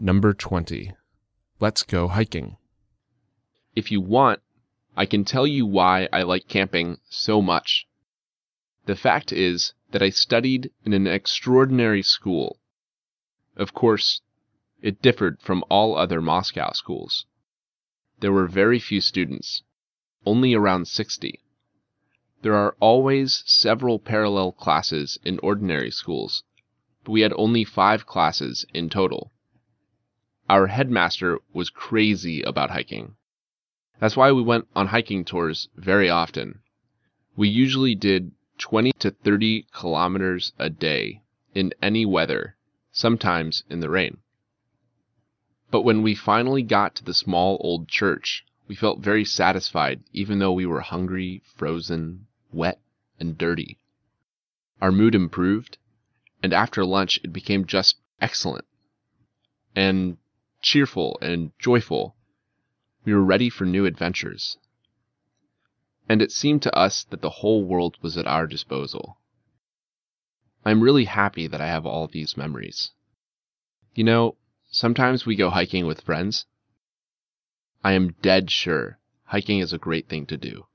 Number 20. Let's go hiking. If you want, I can tell you why I like camping so much. The fact is that I studied in an extraordinary school. Of course, it differed from all other Moscow schools. There were very few students, only around 60. There are always several parallel classes in ordinary schools, but we had only five classes in total. Our headmaster was crazy about hiking. That's why we went on hiking tours very often. We usually did 20 to 30 kilometers a day in any weather, sometimes in the rain. But when we finally got to the small old church, we felt very satisfied even though we were hungry, frozen, wet, and dirty. Our mood improved, and after lunch it became just excellent and cheerful and joyful. We were ready for new adventures. And it seemed to us that the whole world was at our disposal. I'm really happy that I have all these memories. You know, sometimes we go hiking with friends. I am dead sure hiking is a great thing to do.